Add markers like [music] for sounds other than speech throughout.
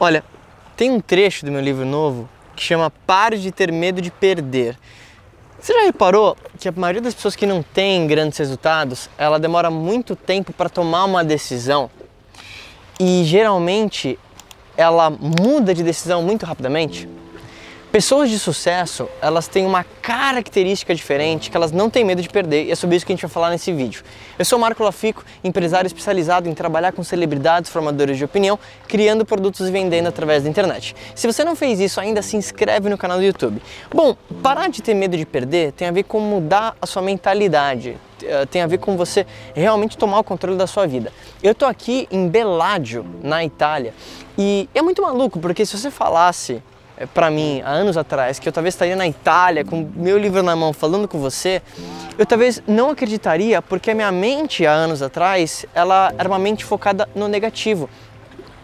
Olha, tem um trecho do meu livro novo que chama Pare de ter medo de perder. Você já reparou que a maioria das pessoas que não tem grandes resultados, ela demora muito tempo para tomar uma decisão e geralmente ela muda de decisão muito rapidamente? Pessoas de sucesso, elas têm uma característica diferente que elas não têm medo de perder e é sobre isso que a gente vai falar nesse vídeo. Eu sou Marco Lafico, empresário especializado em trabalhar com celebridades, formadores de opinião, criando produtos e vendendo através da internet. Se você não fez isso ainda, se inscreve no canal do YouTube. Bom, parar de ter medo de perder tem a ver com mudar a sua mentalidade, eh, tem a ver com você realmente tomar o controle da sua vida. Eu tô aqui em Bellagio, na Itália, e é muito maluco, porque se você falasse para mim há anos atrás que eu talvez estaria na Itália com meu livro na mão falando com você, eu talvez não acreditaria porque a minha mente há anos atrás ela era uma mente focada no negativo.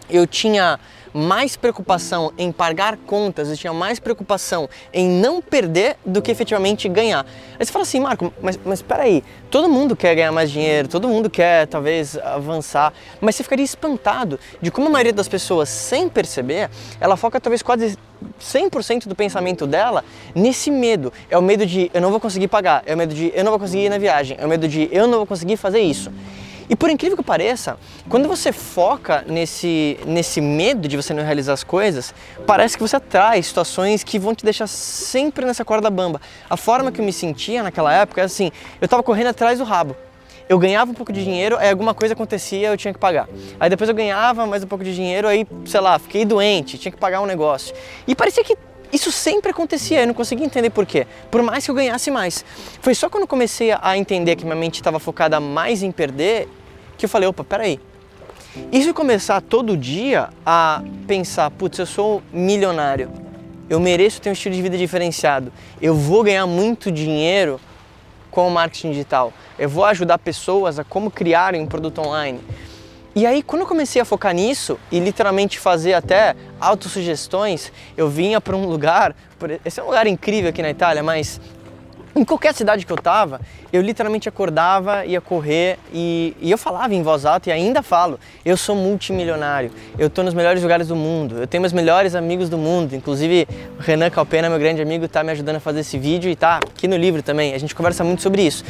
Eu tinha mais preocupação em pagar contas, eu tinha mais preocupação em não perder do que efetivamente ganhar. Aí você fala assim, Marco, mas, mas peraí, todo mundo quer ganhar mais dinheiro, todo mundo quer talvez avançar, mas você ficaria espantado de como a maioria das pessoas, sem perceber, ela foca talvez quase 100% do pensamento dela nesse medo. É o medo de eu não vou conseguir pagar, é o medo de eu não vou conseguir ir na viagem, é o medo de eu não vou conseguir fazer isso. E por incrível que pareça, quando você foca nesse, nesse medo de você não realizar as coisas, parece que você atrai situações que vão te deixar sempre nessa corda bamba. A forma que eu me sentia naquela época é assim, eu estava correndo atrás do rabo. Eu ganhava um pouco de dinheiro, aí alguma coisa acontecia, eu tinha que pagar. Aí depois eu ganhava mais um pouco de dinheiro, aí, sei lá, fiquei doente, tinha que pagar um negócio. E parecia que isso sempre acontecia, eu não conseguia entender por quê. Por mais que eu ganhasse mais. Foi só quando comecei a entender que minha mente estava focada mais em perder que eu falei, opa, peraí. E se eu começar todo dia a pensar, putz, eu sou milionário, eu mereço ter um estilo de vida diferenciado, eu vou ganhar muito dinheiro com o marketing digital, eu vou ajudar pessoas a como criarem um produto online. E aí, quando eu comecei a focar nisso e literalmente fazer até autossugestões, eu vinha para um lugar, esse é um lugar incrível aqui na Itália, mas [laughs] em qualquer cidade que eu tava, eu literalmente acordava, ia correr e, e, eu falava em voz alta e ainda falo. Eu sou multimilionário, eu tô nos melhores lugares do mundo, eu tenho meus melhores amigos do mundo. Inclusive, o Renan Calpena, meu grande amigo, tá me ajudando a fazer esse vídeo e tá aqui no livro também. A gente conversa muito sobre isso.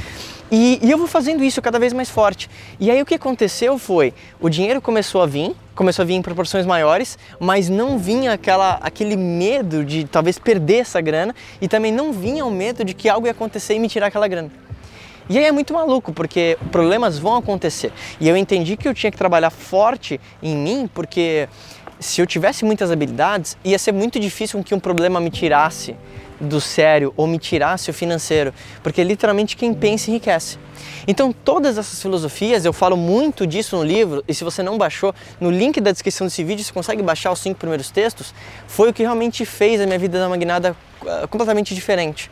E, e eu vou fazendo isso cada vez mais forte. E aí o que aconteceu foi, o dinheiro começou a vir, começou a vir em proporções maiores, mas não vinha aquela, aquele medo de talvez perder essa grana e também não vinha o medo de que algo ia acontecer e me tirar aquela grana. E aí é muito maluco, porque problemas vão acontecer. E eu entendi que eu tinha que trabalhar forte em mim, porque se eu tivesse muitas habilidades, ia ser muito difícil que um problema me tirasse do sério ou me tirasse o financeiro, porque literalmente quem pensa enriquece. Então, todas essas filosofias, eu falo muito disso no livro, e se você não baixou, no link da descrição desse vídeo você consegue baixar os cinco primeiros textos, foi o que realmente fez a minha vida dar uma guinada uh, completamente diferente.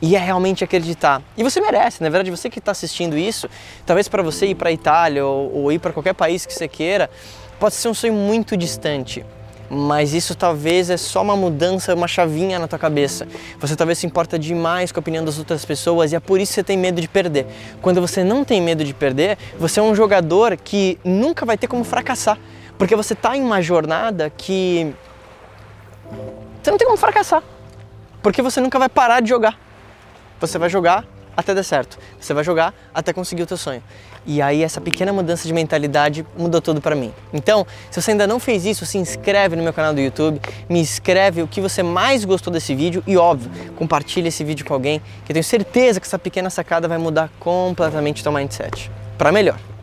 E é realmente acreditar. E você merece, na verdade, você que está assistindo isso, talvez para você ir para a Itália ou, ou ir para qualquer país que você queira, pode ser um sonho muito distante mas isso talvez é só uma mudança, uma chavinha na tua cabeça. Você talvez se importa demais com a opinião das outras pessoas e é por isso que você tem medo de perder. Quando você não tem medo de perder, você é um jogador que nunca vai ter como fracassar, porque você está em uma jornada que você não tem como fracassar, porque você nunca vai parar de jogar. Você vai jogar até dar certo. Você vai jogar até conseguir o teu sonho. E aí essa pequena mudança de mentalidade mudou tudo para mim. Então, se você ainda não fez isso, se inscreve no meu canal do YouTube, me escreve o que você mais gostou desse vídeo e óbvio, compartilhe esse vídeo com alguém, que eu tenho certeza que essa pequena sacada vai mudar completamente o teu mindset para melhor.